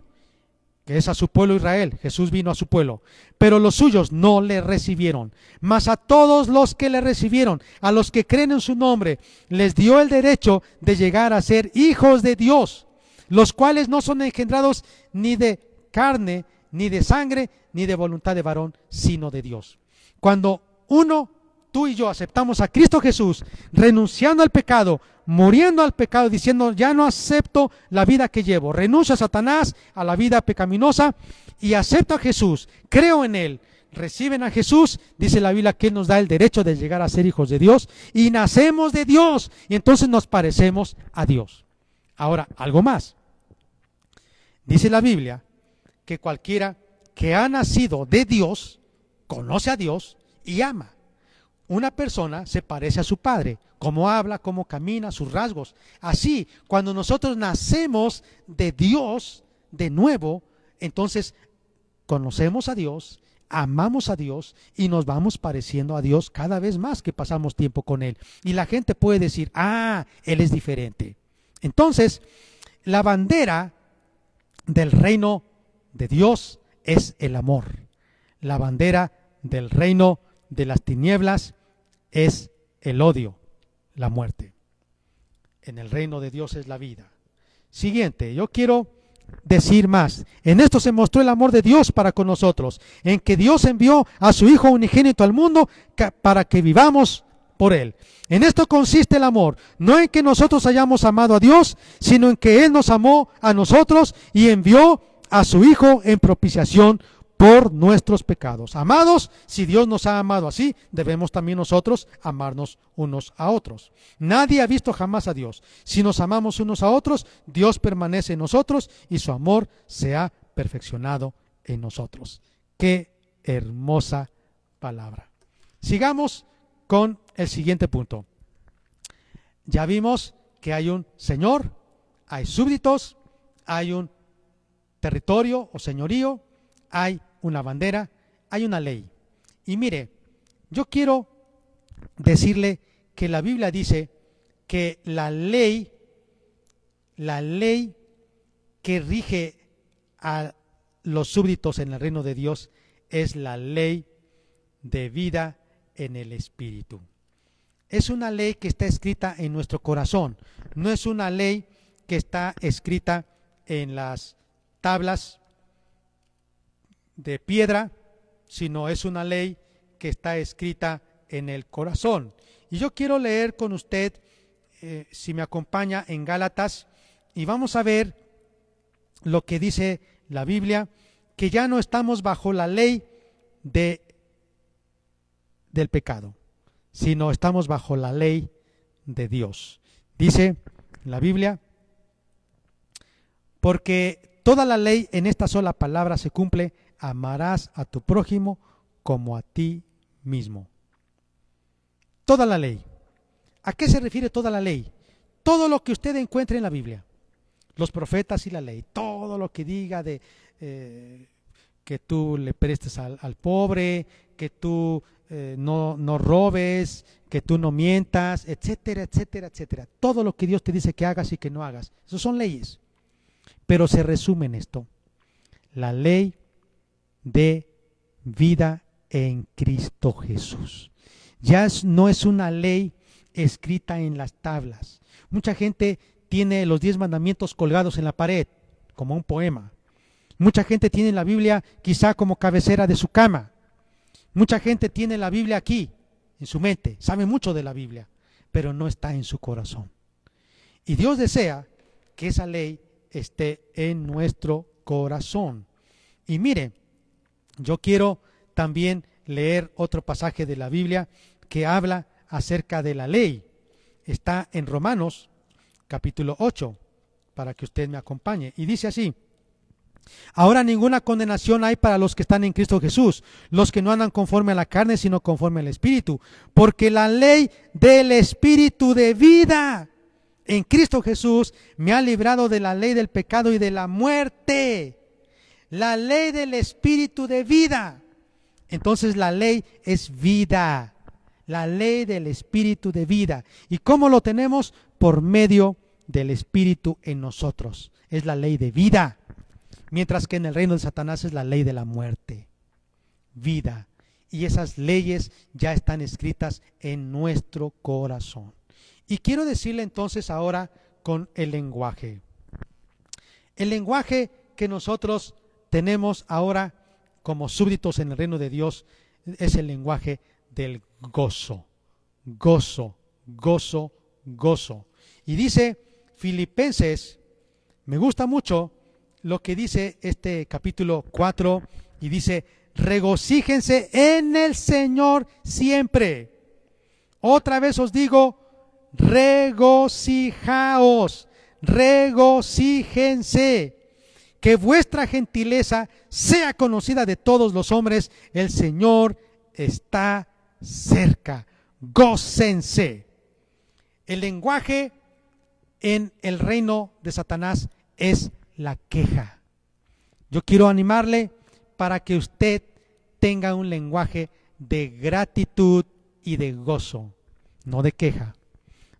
que es a su pueblo Israel, Jesús vino a su pueblo, pero los suyos no le recibieron. Mas a todos los que le recibieron, a los que creen en su nombre, les dio el derecho de llegar a ser hijos de Dios los cuales no son engendrados ni de carne, ni de sangre, ni de voluntad de varón, sino de Dios. Cuando uno, tú y yo aceptamos a Cristo Jesús, renunciando al pecado, muriendo al pecado, diciendo, ya no acepto la vida que llevo, renuncio a Satanás, a la vida pecaminosa, y acepto a Jesús, creo en Él, reciben a Jesús, dice la Biblia que Él nos da el derecho de llegar a ser hijos de Dios, y nacemos de Dios, y entonces nos parecemos a Dios. Ahora, algo más. Dice la Biblia que cualquiera que ha nacido de Dios, conoce a Dios y ama. Una persona se parece a su padre, cómo habla, cómo camina, sus rasgos. Así, cuando nosotros nacemos de Dios de nuevo, entonces conocemos a Dios, amamos a Dios y nos vamos pareciendo a Dios cada vez más que pasamos tiempo con Él. Y la gente puede decir, ah, Él es diferente. Entonces, la bandera del reino de Dios es el amor. La bandera del reino de las tinieblas es el odio, la muerte. En el reino de Dios es la vida. Siguiente, yo quiero decir más. En esto se mostró el amor de Dios para con nosotros, en que Dios envió a su Hijo unigénito al mundo para que vivamos por Él. En esto consiste el amor, no en que nosotros hayamos amado a Dios, sino en que Él nos amó a nosotros y envió a su Hijo en propiciación por nuestros pecados. Amados, si Dios nos ha amado así, debemos también nosotros amarnos unos a otros. Nadie ha visto jamás a Dios. Si nos amamos unos a otros, Dios permanece en nosotros y su amor se ha perfeccionado en nosotros. Qué hermosa palabra. Sigamos con el siguiente punto. Ya vimos que hay un señor, hay súbditos, hay un territorio o señorío, hay una bandera, hay una ley. Y mire, yo quiero decirle que la Biblia dice que la ley, la ley que rige a los súbditos en el reino de Dios es la ley de vida en el Espíritu. Es una ley que está escrita en nuestro corazón, no es una ley que está escrita en las tablas de piedra, sino es una ley que está escrita en el corazón. Y yo quiero leer con usted, eh, si me acompaña, en Gálatas, y vamos a ver lo que dice la Biblia, que ya no estamos bajo la ley de, del pecado, sino estamos bajo la ley de Dios. Dice la Biblia, porque toda la ley en esta sola palabra se cumple, amarás a tu prójimo como a ti mismo. Toda la ley. ¿A qué se refiere toda la ley? Todo lo que usted encuentre en la Biblia, los profetas y la ley, todo lo que diga de eh, que tú le prestes al, pobre, que tú eh, no, no robes, que tú no mientas, etcétera, etcétera, etcétera. Todo lo que Dios te dice que hagas y que no hagas. Esas son leyes. Pero se resume en esto. La ley de vida en Cristo Jesús. Ya no es una ley escrita en las tablas. Mucha gente tiene los diez mandamientos colgados en la pared, como un poema. Mucha gente tiene la Biblia quizá como cabecera de su cama. Mucha gente tiene la Biblia aquí, en su mente, sabe mucho de la Biblia, pero no está en su corazón. Y Dios desea que esa ley esté en nuestro corazón. Y mire, yo quiero también leer otro pasaje de la Biblia que habla acerca de la ley. Está en Romanos capítulo 8, para que usted me acompañe. Y dice así, Ahora ninguna condenación hay para los que están en Cristo Jesús, los que no andan conforme a la carne, sino conforme al Espíritu, porque la ley del Espíritu de vida en Cristo Jesús me ha librado de la ley del pecado y de la muerte. La ley del Espíritu de vida. Entonces la ley es vida, la ley del Espíritu de vida. ¿Y cómo lo tenemos? Por medio del Espíritu en nosotros. Es la ley de vida mientras que en el reino de Satanás es la ley de la muerte, vida. Y esas leyes ya están escritas en nuestro corazón. Y quiero decirle entonces ahora con el lenguaje. El lenguaje que nosotros tenemos ahora como súbditos en el reino de Dios es el lenguaje del gozo. Gozo, gozo, gozo. Y dice Filipenses, me gusta mucho lo que dice este capítulo 4 y dice, regocíjense en el Señor siempre. Otra vez os digo, regocijaos, regocíjense. Que vuestra gentileza sea conocida de todos los hombres. El Señor está cerca. Gócense. El lenguaje en el reino de Satanás es la queja. Yo quiero animarle para que usted tenga un lenguaje de gratitud y de gozo, no de queja,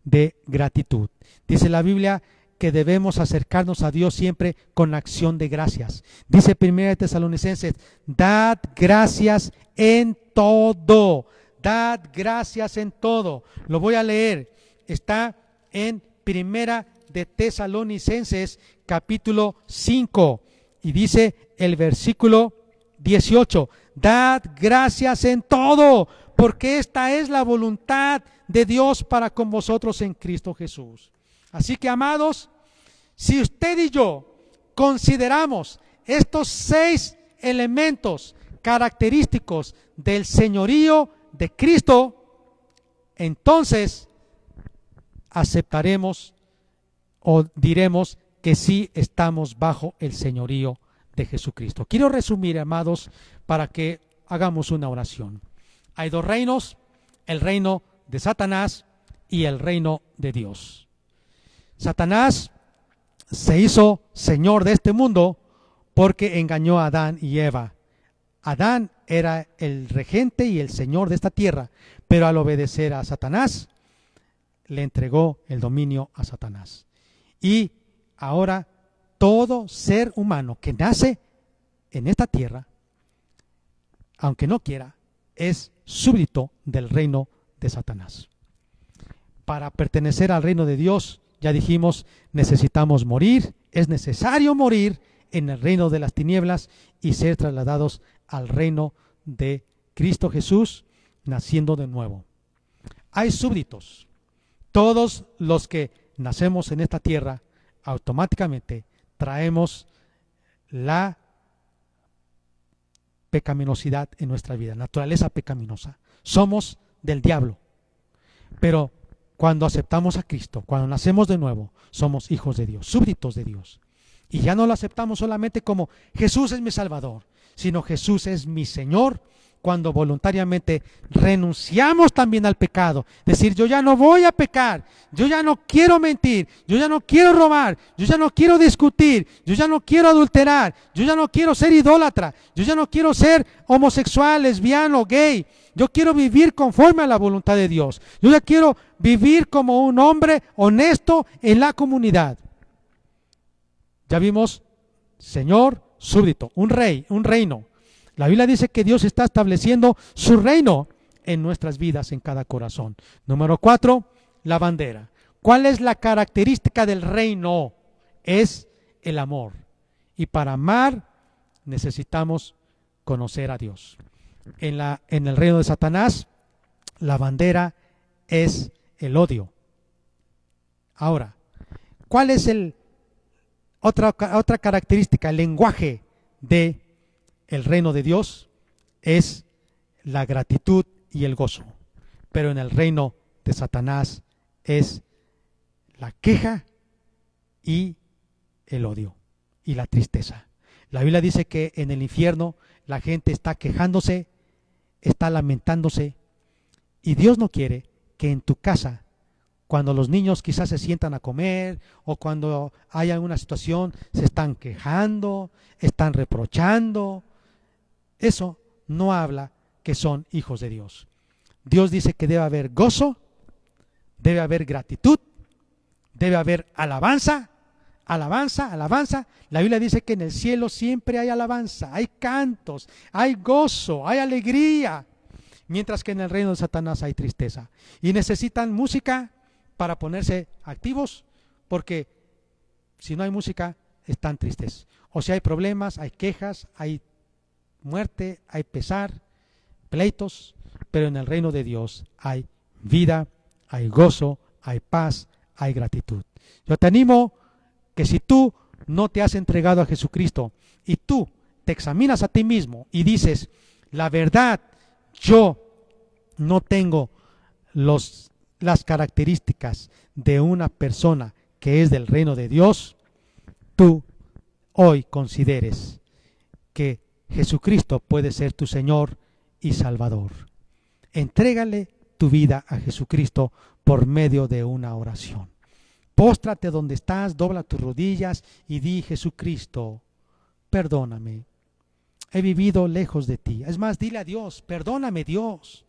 de gratitud. Dice la Biblia que debemos acercarnos a Dios siempre con acción de gracias. Dice 1 Tesalonicenses, dad gracias en todo, dad gracias en todo. Lo voy a leer, está en Primera de Tesalonicenses capítulo 5 y dice el versículo 18, dad gracias en todo, porque esta es la voluntad de Dios para con vosotros en Cristo Jesús. Así que, amados, si usted y yo consideramos estos seis elementos característicos del señorío de Cristo, entonces aceptaremos o diremos que sí estamos bajo el señorío de Jesucristo. Quiero resumir, amados, para que hagamos una oración. Hay dos reinos, el reino de Satanás y el reino de Dios. Satanás se hizo señor de este mundo porque engañó a Adán y Eva. Adán era el regente y el señor de esta tierra, pero al obedecer a Satanás, le entregó el dominio a Satanás. Y ahora todo ser humano que nace en esta tierra, aunque no quiera, es súbdito del reino de Satanás. Para pertenecer al reino de Dios, ya dijimos, necesitamos morir, es necesario morir en el reino de las tinieblas y ser trasladados al reino de Cristo Jesús, naciendo de nuevo. Hay súbditos. Todos los que nacemos en esta tierra, automáticamente traemos la pecaminosidad en nuestra vida, naturaleza pecaminosa. Somos del diablo. Pero cuando aceptamos a Cristo, cuando nacemos de nuevo, somos hijos de Dios, súbditos de Dios. Y ya no lo aceptamos solamente como Jesús es mi Salvador, sino Jesús es mi Señor cuando voluntariamente renunciamos también al pecado. Decir, yo ya no voy a pecar, yo ya no quiero mentir, yo ya no quiero robar, yo ya no quiero discutir, yo ya no quiero adulterar, yo ya no quiero ser idólatra, yo ya no quiero ser homosexual, lesbiano, gay. Yo quiero vivir conforme a la voluntad de Dios. Yo ya quiero vivir como un hombre honesto en la comunidad. Ya vimos, Señor, súbdito, un rey, un reino. La Biblia dice que Dios está estableciendo su reino en nuestras vidas, en cada corazón. Número cuatro, la bandera. ¿Cuál es la característica del reino? Es el amor. Y para amar necesitamos conocer a Dios. En, la, en el reino de Satanás, la bandera es el odio. Ahora, ¿cuál es el, otra, otra característica, el lenguaje de el reino de Dios es la gratitud y el gozo. Pero en el reino de Satanás es la queja y el odio y la tristeza. La Biblia dice que en el infierno la gente está quejándose, está lamentándose, y Dios no quiere que en tu casa, cuando los niños quizás se sientan a comer o cuando hay alguna situación, se están quejando, están reprochando, eso no habla que son hijos de Dios. Dios dice que debe haber gozo, debe haber gratitud, debe haber alabanza, alabanza, alabanza. La Biblia dice que en el cielo siempre hay alabanza, hay cantos, hay gozo, hay alegría, mientras que en el reino de Satanás hay tristeza. Y necesitan música para ponerse activos, porque si no hay música, están tristes. O si hay problemas, hay quejas, hay muerte, hay pesar, pleitos, pero en el reino de Dios hay vida, hay gozo, hay paz, hay gratitud. Yo te animo que si tú no te has entregado a Jesucristo y tú te examinas a ti mismo y dices, la verdad, yo no tengo los, las características de una persona que es del reino de Dios, tú hoy consideres que Jesucristo puede ser tu Señor y Salvador. Entrégale tu vida a Jesucristo por medio de una oración. Póstrate donde estás, dobla tus rodillas y di, Jesucristo, perdóname. He vivido lejos de ti. Es más, dile a Dios, perdóname Dios.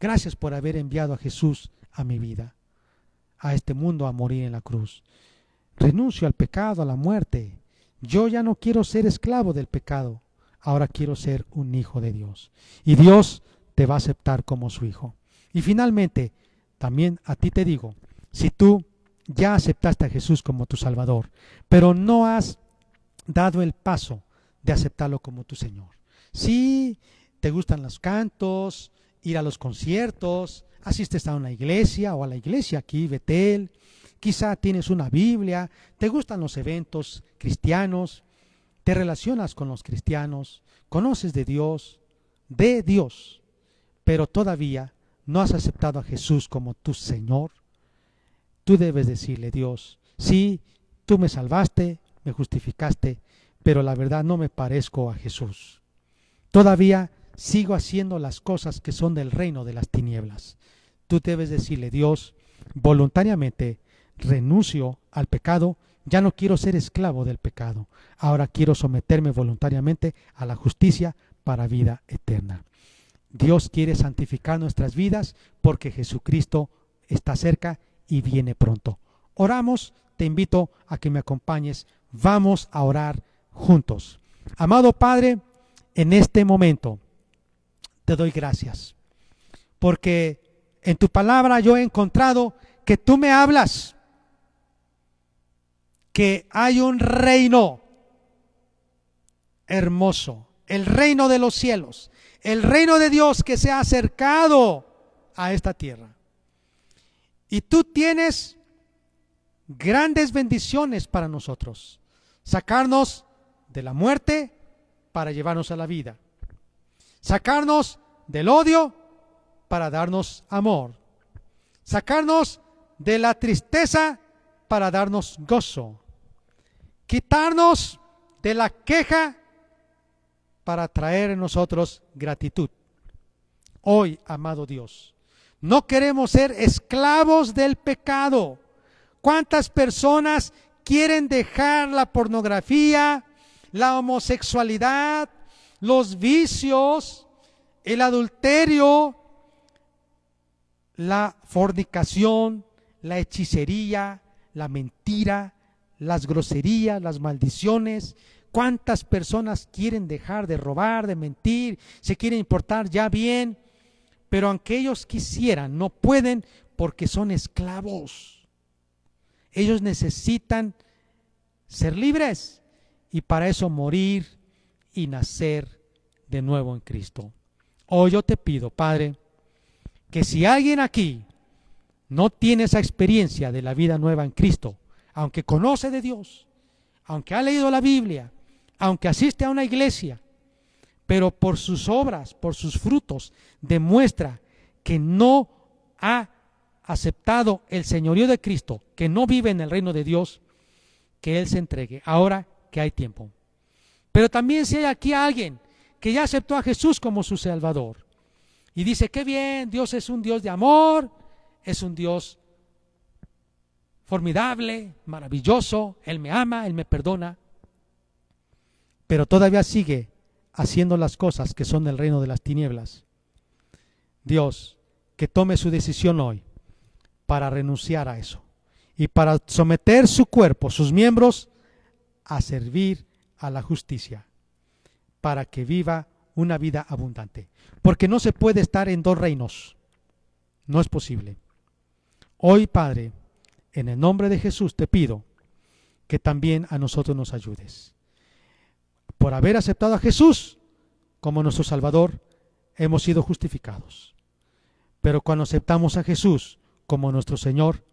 Gracias por haber enviado a Jesús a mi vida, a este mundo a morir en la cruz. Renuncio al pecado, a la muerte. Yo ya no quiero ser esclavo del pecado ahora quiero ser un hijo de Dios. Y Dios te va a aceptar como su hijo. Y finalmente, también a ti te digo, si tú ya aceptaste a Jesús como tu Salvador, pero no has dado el paso de aceptarlo como tu Señor. Si te gustan los cantos, ir a los conciertos, asistes a una iglesia o a la iglesia aquí, Betel, quizá tienes una Biblia, te gustan los eventos cristianos, te relacionas con los cristianos, conoces de Dios, de Dios, pero todavía no has aceptado a Jesús como tu Señor, tú debes decirle, Dios, sí, tú me salvaste, me justificaste, pero la verdad no me parezco a Jesús. Todavía sigo haciendo las cosas que son del reino de las tinieblas. Tú debes decirle, Dios, voluntariamente renuncio al pecado ya no quiero ser esclavo del pecado. Ahora quiero someterme voluntariamente a la justicia para vida eterna. Dios quiere santificar nuestras vidas porque Jesucristo está cerca y viene pronto. Oramos, te invito a que me acompañes. Vamos a orar juntos. Amado Padre, en este momento te doy gracias porque en tu palabra yo he encontrado que tú me hablas, que hay un reino hermoso, el reino de los cielos, el reino de Dios que se ha acercado a esta tierra. Y tú tienes grandes bendiciones para nosotros. Sacarnos de la muerte para llevarnos a la vida. Sacarnos del odio para darnos amor. Sacarnos de la tristeza para darnos gozo. Quitarnos de la queja para traer en nosotros gratitud. Hoy, amado Dios, no queremos ser esclavos del pecado. ¿Cuántas personas quieren dejar la pornografía, la homosexualidad, los vicios, el adulterio, la fornicación, la hechicería, la mentira, las groserías, las maldiciones. ¿Cuántas personas quieren dejar de robar, de mentir, se quieren importar ya bien? Pero aunque ellos quisieran, no pueden porque son esclavos. Ellos necesitan ser libres y para eso morir y nacer de nuevo en Cristo. Hoy yo te pido, Padre, que si alguien aquí no tiene esa experiencia de la vida nueva en Cristo, aunque conoce de Dios, aunque ha leído la Biblia, aunque asiste a una iglesia, pero por sus obras, por sus frutos, demuestra que no ha aceptado el señorío de Cristo, que no vive en el reino de Dios, que Él se entregue, ahora que hay tiempo. Pero también si hay aquí alguien que ya aceptó a Jesús como su Salvador, y dice, qué bien, Dios es un Dios de amor, es un Dios formidable, maravilloso, Él me ama, Él me perdona, pero todavía sigue haciendo las cosas que son del reino de las tinieblas. Dios, que tome su decisión hoy para renunciar a eso y para someter su cuerpo, sus miembros, a servir a la justicia, para que viva una vida abundante. Porque no se puede estar en dos reinos. No es posible. Hoy, Padre, en el nombre de Jesús te pido que también a nosotros nos ayudes. Por haber aceptado a Jesús como nuestro Salvador, hemos sido justificados. Pero cuando aceptamos a Jesús como nuestro Señor,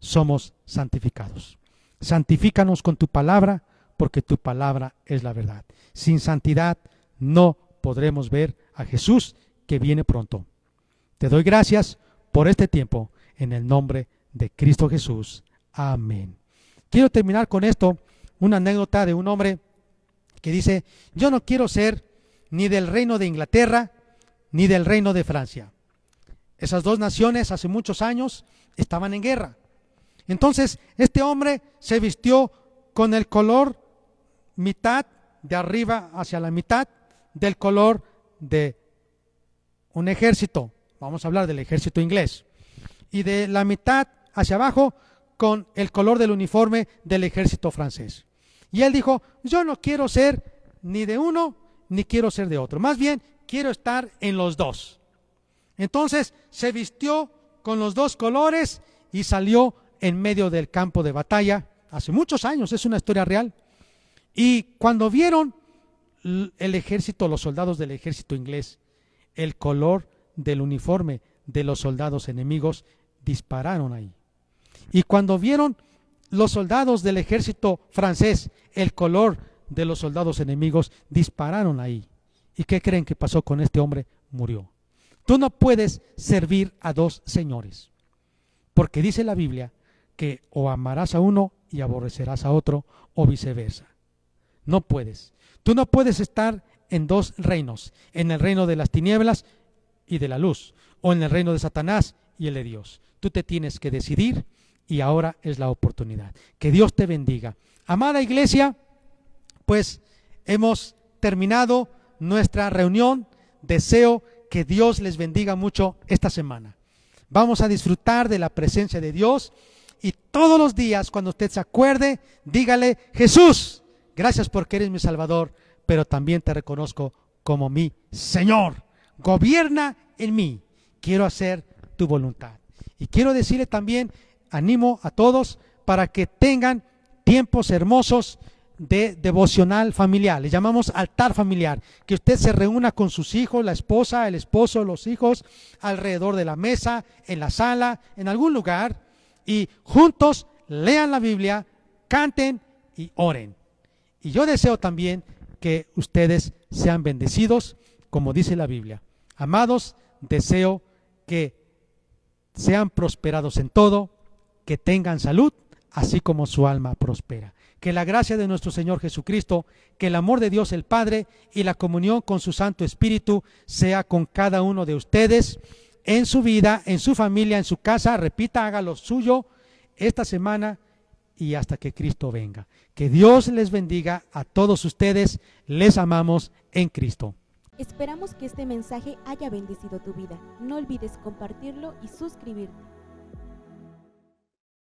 somos santificados. Santifícanos con tu palabra, porque tu palabra es la verdad. Sin santidad no podremos ver a Jesús que viene pronto. Te doy gracias por este tiempo en el nombre de Cristo Jesús. Amén. Quiero terminar con esto, una anécdota de un hombre que dice, yo no quiero ser ni del reino de Inglaterra ni del reino de Francia. Esas dos naciones hace muchos años estaban en guerra. Entonces, este hombre se vistió con el color mitad de arriba hacia la mitad del color de un ejército. Vamos a hablar del ejército inglés. Y de la mitad hacia abajo con el color del uniforme del ejército francés. Y él dijo, yo no quiero ser ni de uno ni quiero ser de otro. Más bien, quiero estar en los dos. Entonces se vistió con los dos colores y salió en medio del campo de batalla hace muchos años, es una historia real. Y cuando vieron el ejército, los soldados del ejército inglés, el color del uniforme de los soldados enemigos, dispararon ahí. Y cuando vieron los soldados del ejército francés el color de los soldados enemigos, dispararon ahí. ¿Y qué creen que pasó con este hombre? Murió. Tú no puedes servir a dos señores, porque dice la Biblia que o amarás a uno y aborrecerás a otro, o viceversa. No puedes. Tú no puedes estar en dos reinos, en el reino de las tinieblas y de la luz, o en el reino de Satanás y el de Dios. Tú te tienes que decidir y ahora es la oportunidad. Que Dios te bendiga. Amada iglesia, pues hemos terminado nuestra reunión. Deseo que Dios les bendiga mucho esta semana. Vamos a disfrutar de la presencia de Dios y todos los días cuando usted se acuerde, dígale, Jesús, gracias porque eres mi Salvador, pero también te reconozco como mi Señor. Gobierna en mí. Quiero hacer tu voluntad. Y quiero decirle también, animo a todos para que tengan tiempos hermosos de devocional familiar, le llamamos altar familiar, que usted se reúna con sus hijos, la esposa, el esposo, los hijos, alrededor de la mesa, en la sala, en algún lugar, y juntos lean la Biblia, canten y oren. Y yo deseo también que ustedes sean bendecidos, como dice la Biblia. Amados, deseo que sean prosperados en todo, que tengan salud, así como su alma prospera. Que la gracia de nuestro Señor Jesucristo, que el amor de Dios el Padre y la comunión con su Santo Espíritu sea con cada uno de ustedes en su vida, en su familia, en su casa. Repita, haga lo suyo esta semana y hasta que Cristo venga. Que Dios les bendiga a todos ustedes. Les amamos en Cristo. Esperamos que este mensaje haya bendecido tu vida. No olvides compartirlo y suscribirte.